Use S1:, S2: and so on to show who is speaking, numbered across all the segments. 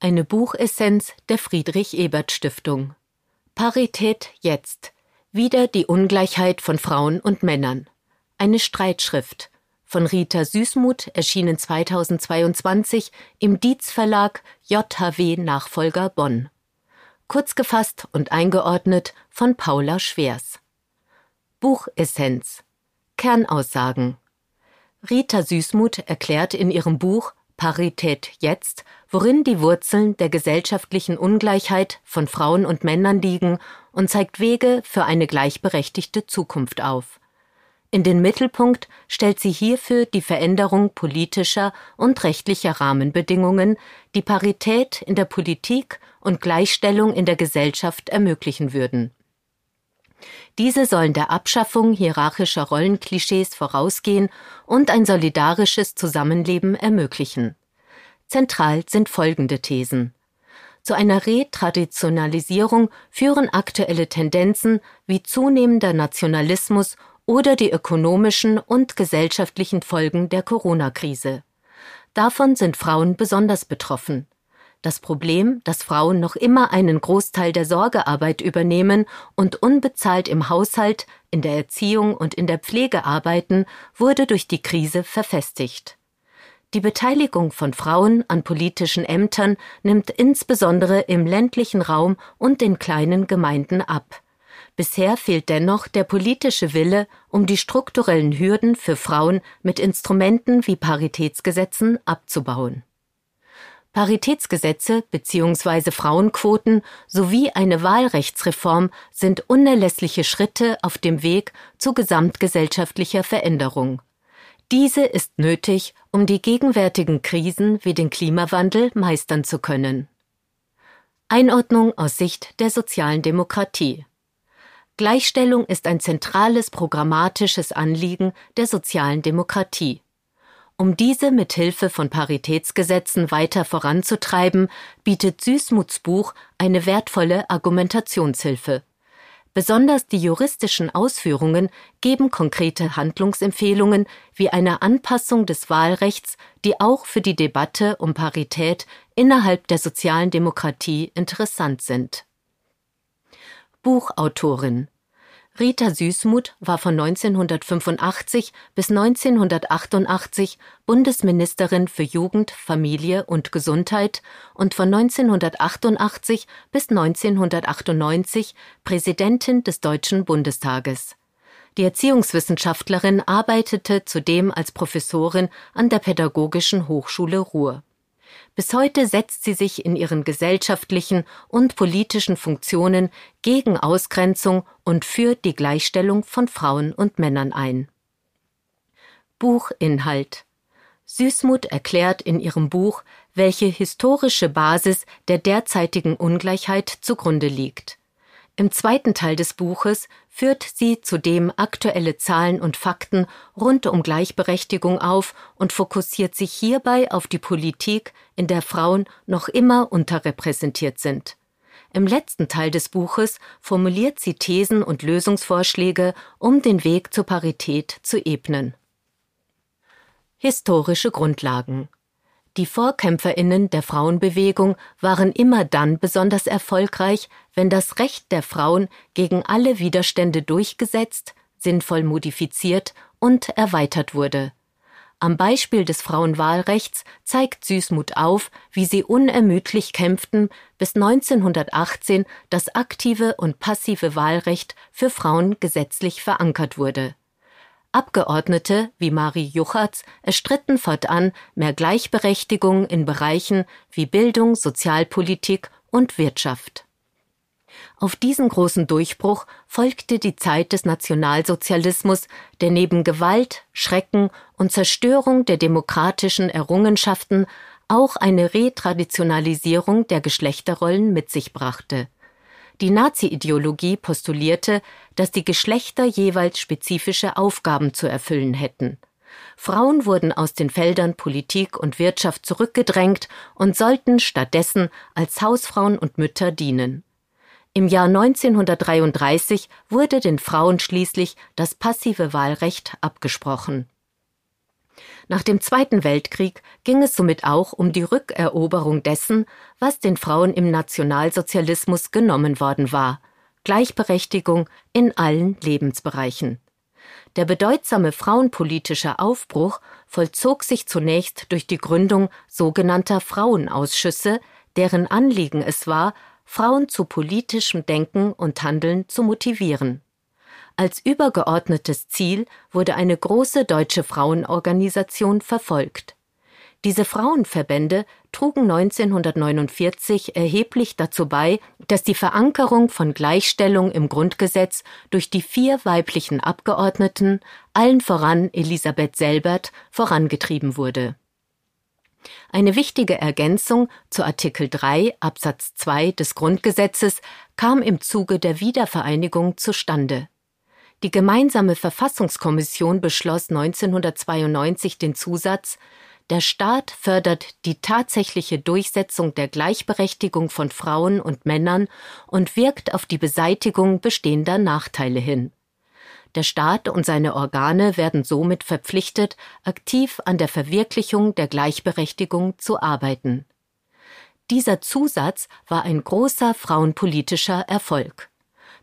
S1: Eine Buchessenz der Friedrich Ebert Stiftung. Parität jetzt. Wieder die Ungleichheit von Frauen und Männern. Eine Streitschrift von Rita Süßmuth erschienen 2022 im Dietz Verlag JHW Nachfolger Bonn. Kurz gefasst und eingeordnet von Paula Schwers. Buchessenz. Kernaussagen. Rita Süßmuth erklärt in ihrem Buch Parität jetzt, worin die Wurzeln der gesellschaftlichen Ungleichheit von Frauen und Männern liegen und zeigt Wege für eine gleichberechtigte Zukunft auf. In den Mittelpunkt stellt sie hierfür die Veränderung politischer und rechtlicher Rahmenbedingungen, die Parität in der Politik und Gleichstellung in der Gesellschaft ermöglichen würden. Diese sollen der Abschaffung hierarchischer Rollenklischees vorausgehen und ein solidarisches Zusammenleben ermöglichen. Zentral sind folgende Thesen. Zu einer Retraditionalisierung führen aktuelle Tendenzen wie zunehmender Nationalismus oder die ökonomischen und gesellschaftlichen Folgen der Corona-Krise. Davon sind Frauen besonders betroffen. Das Problem, dass Frauen noch immer einen Großteil der Sorgearbeit übernehmen und unbezahlt im Haushalt, in der Erziehung und in der Pflege arbeiten, wurde durch die Krise verfestigt. Die Beteiligung von Frauen an politischen Ämtern nimmt insbesondere im ländlichen Raum und in kleinen Gemeinden ab. Bisher fehlt dennoch der politische Wille, um die strukturellen Hürden für Frauen mit Instrumenten wie Paritätsgesetzen abzubauen. Paritätsgesetze bzw. Frauenquoten sowie eine Wahlrechtsreform sind unerlässliche Schritte auf dem Weg zu gesamtgesellschaftlicher Veränderung. Diese ist nötig, um die gegenwärtigen Krisen wie den Klimawandel meistern zu können. Einordnung aus Sicht der sozialen Demokratie Gleichstellung ist ein zentrales programmatisches Anliegen der sozialen Demokratie. Um diese mit Hilfe von Paritätsgesetzen weiter voranzutreiben, bietet Süßmuths Buch eine wertvolle Argumentationshilfe. Besonders die juristischen Ausführungen geben konkrete Handlungsempfehlungen wie eine Anpassung des Wahlrechts, die auch für die Debatte um Parität innerhalb der sozialen Demokratie interessant sind. Buchautorin Rita Süßmuth war von 1985 bis 1988 Bundesministerin für Jugend, Familie und Gesundheit und von 1988 bis 1998 Präsidentin des Deutschen Bundestages. Die Erziehungswissenschaftlerin arbeitete zudem als Professorin an der Pädagogischen Hochschule Ruhr. Bis heute setzt sie sich in ihren gesellschaftlichen und politischen Funktionen gegen Ausgrenzung und für die Gleichstellung von Frauen und Männern ein. Buchinhalt Süßmuth erklärt in ihrem Buch, welche historische Basis der derzeitigen Ungleichheit zugrunde liegt. Im zweiten Teil des Buches führt sie zudem aktuelle Zahlen und Fakten rund um Gleichberechtigung auf und fokussiert sich hierbei auf die Politik, in der Frauen noch immer unterrepräsentiert sind. Im letzten Teil des Buches formuliert sie Thesen und Lösungsvorschläge, um den Weg zur Parität zu ebnen. Historische Grundlagen die Vorkämpferinnen der Frauenbewegung waren immer dann besonders erfolgreich, wenn das Recht der Frauen gegen alle Widerstände durchgesetzt, sinnvoll modifiziert und erweitert wurde. Am Beispiel des Frauenwahlrechts zeigt Süßmuth auf, wie sie unermüdlich kämpften, bis 1918 das aktive und passive Wahlrecht für Frauen gesetzlich verankert wurde. Abgeordnete wie Marie Juchatz erstritten fortan mehr Gleichberechtigung in Bereichen wie Bildung, Sozialpolitik und Wirtschaft. Auf diesen großen Durchbruch folgte die Zeit des Nationalsozialismus, der neben Gewalt, Schrecken und Zerstörung der demokratischen Errungenschaften auch eine Retraditionalisierung der Geschlechterrollen mit sich brachte. Die Nazi-Ideologie postulierte, dass die Geschlechter jeweils spezifische Aufgaben zu erfüllen hätten. Frauen wurden aus den Feldern Politik und Wirtschaft zurückgedrängt und sollten stattdessen als Hausfrauen und Mütter dienen. Im Jahr 1933 wurde den Frauen schließlich das passive Wahlrecht abgesprochen. Nach dem Zweiten Weltkrieg ging es somit auch um die Rückeroberung dessen, was den Frauen im Nationalsozialismus genommen worden war Gleichberechtigung in allen Lebensbereichen. Der bedeutsame frauenpolitische Aufbruch vollzog sich zunächst durch die Gründung sogenannter Frauenausschüsse, deren Anliegen es war, Frauen zu politischem Denken und Handeln zu motivieren. Als übergeordnetes Ziel wurde eine große deutsche Frauenorganisation verfolgt. Diese Frauenverbände trugen 1949 erheblich dazu bei, dass die Verankerung von Gleichstellung im Grundgesetz durch die vier weiblichen Abgeordneten, allen voran Elisabeth Selbert, vorangetrieben wurde. Eine wichtige Ergänzung zu Artikel 3 Absatz 2 des Grundgesetzes kam im Zuge der Wiedervereinigung zustande. Die gemeinsame Verfassungskommission beschloss 1992 den Zusatz Der Staat fördert die tatsächliche Durchsetzung der Gleichberechtigung von Frauen und Männern und wirkt auf die Beseitigung bestehender Nachteile hin. Der Staat und seine Organe werden somit verpflichtet, aktiv an der Verwirklichung der Gleichberechtigung zu arbeiten. Dieser Zusatz war ein großer frauenpolitischer Erfolg.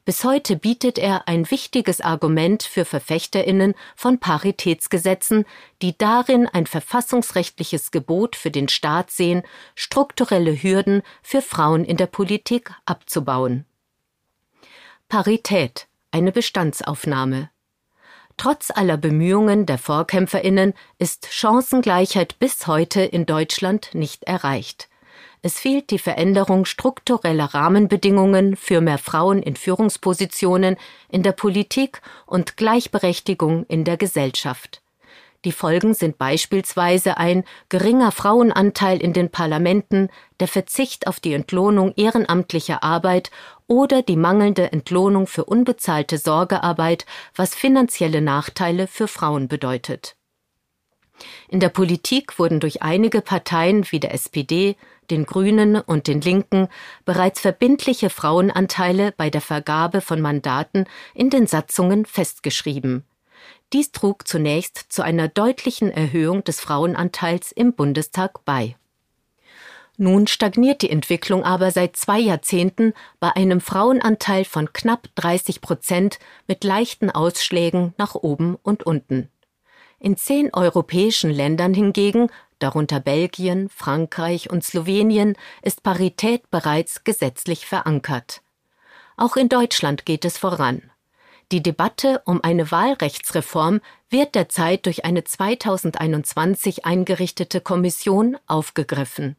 S1: Bis heute bietet er ein wichtiges Argument für Verfechterinnen von Paritätsgesetzen, die darin ein verfassungsrechtliches Gebot für den Staat sehen, strukturelle Hürden für Frauen in der Politik abzubauen. Parität eine Bestandsaufnahme. Trotz aller Bemühungen der Vorkämpferinnen ist Chancengleichheit bis heute in Deutschland nicht erreicht. Es fehlt die Veränderung struktureller Rahmenbedingungen für mehr Frauen in Führungspositionen in der Politik und Gleichberechtigung in der Gesellschaft. Die Folgen sind beispielsweise ein geringer Frauenanteil in den Parlamenten, der Verzicht auf die Entlohnung ehrenamtlicher Arbeit oder die mangelnde Entlohnung für unbezahlte Sorgearbeit, was finanzielle Nachteile für Frauen bedeutet. In der Politik wurden durch einige Parteien wie der SPD, den Grünen und den Linken bereits verbindliche Frauenanteile bei der Vergabe von Mandaten in den Satzungen festgeschrieben. Dies trug zunächst zu einer deutlichen Erhöhung des Frauenanteils im Bundestag bei. Nun stagniert die Entwicklung aber seit zwei Jahrzehnten bei einem Frauenanteil von knapp 30 Prozent mit leichten Ausschlägen nach oben und unten. In zehn europäischen Ländern hingegen, darunter Belgien, Frankreich und Slowenien, ist Parität bereits gesetzlich verankert. Auch in Deutschland geht es voran. Die Debatte um eine Wahlrechtsreform wird derzeit durch eine 2021 eingerichtete Kommission aufgegriffen.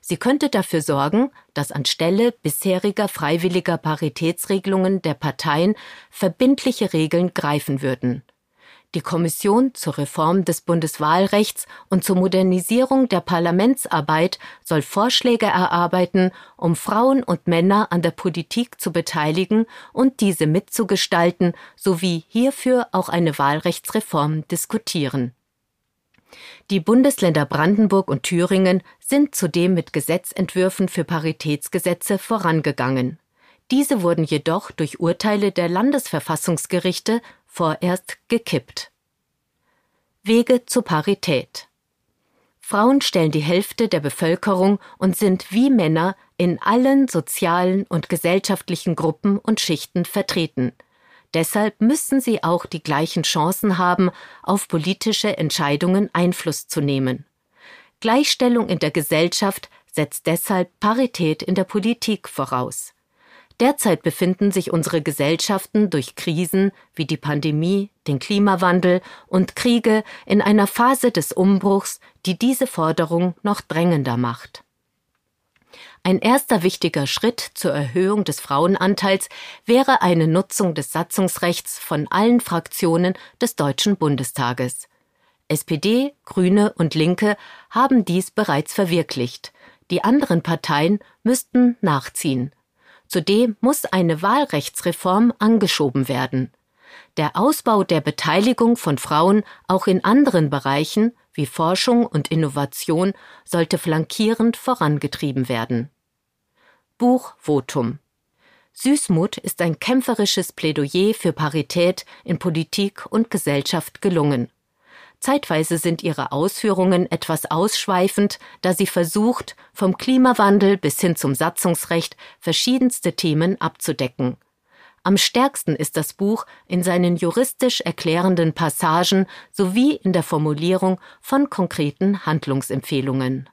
S1: Sie könnte dafür sorgen, dass anstelle bisheriger freiwilliger Paritätsregelungen der Parteien verbindliche Regeln greifen würden. Die Kommission zur Reform des Bundeswahlrechts und zur Modernisierung der Parlamentsarbeit soll Vorschläge erarbeiten, um Frauen und Männer an der Politik zu beteiligen und diese mitzugestalten, sowie hierfür auch eine Wahlrechtsreform diskutieren. Die Bundesländer Brandenburg und Thüringen sind zudem mit Gesetzentwürfen für Paritätsgesetze vorangegangen. Diese wurden jedoch durch Urteile der Landesverfassungsgerichte vorerst gekippt. Wege zur Parität. Frauen stellen die Hälfte der Bevölkerung und sind wie Männer in allen sozialen und gesellschaftlichen Gruppen und Schichten vertreten. Deshalb müssen sie auch die gleichen Chancen haben, auf politische Entscheidungen Einfluss zu nehmen. Gleichstellung in der Gesellschaft setzt deshalb Parität in der Politik voraus. Derzeit befinden sich unsere Gesellschaften durch Krisen wie die Pandemie, den Klimawandel und Kriege in einer Phase des Umbruchs, die diese Forderung noch drängender macht. Ein erster wichtiger Schritt zur Erhöhung des Frauenanteils wäre eine Nutzung des Satzungsrechts von allen Fraktionen des Deutschen Bundestages. SPD, Grüne und Linke haben dies bereits verwirklicht. Die anderen Parteien müssten nachziehen. Zudem muss eine Wahlrechtsreform angeschoben werden. Der Ausbau der Beteiligung von Frauen auch in anderen Bereichen wie Forschung und Innovation sollte flankierend vorangetrieben werden. Buch Votum Süßmut ist ein kämpferisches Plädoyer für Parität in Politik und Gesellschaft gelungen. Zeitweise sind ihre Ausführungen etwas ausschweifend, da sie versucht, vom Klimawandel bis hin zum Satzungsrecht verschiedenste Themen abzudecken. Am stärksten ist das Buch in seinen juristisch erklärenden Passagen sowie in der Formulierung von konkreten Handlungsempfehlungen.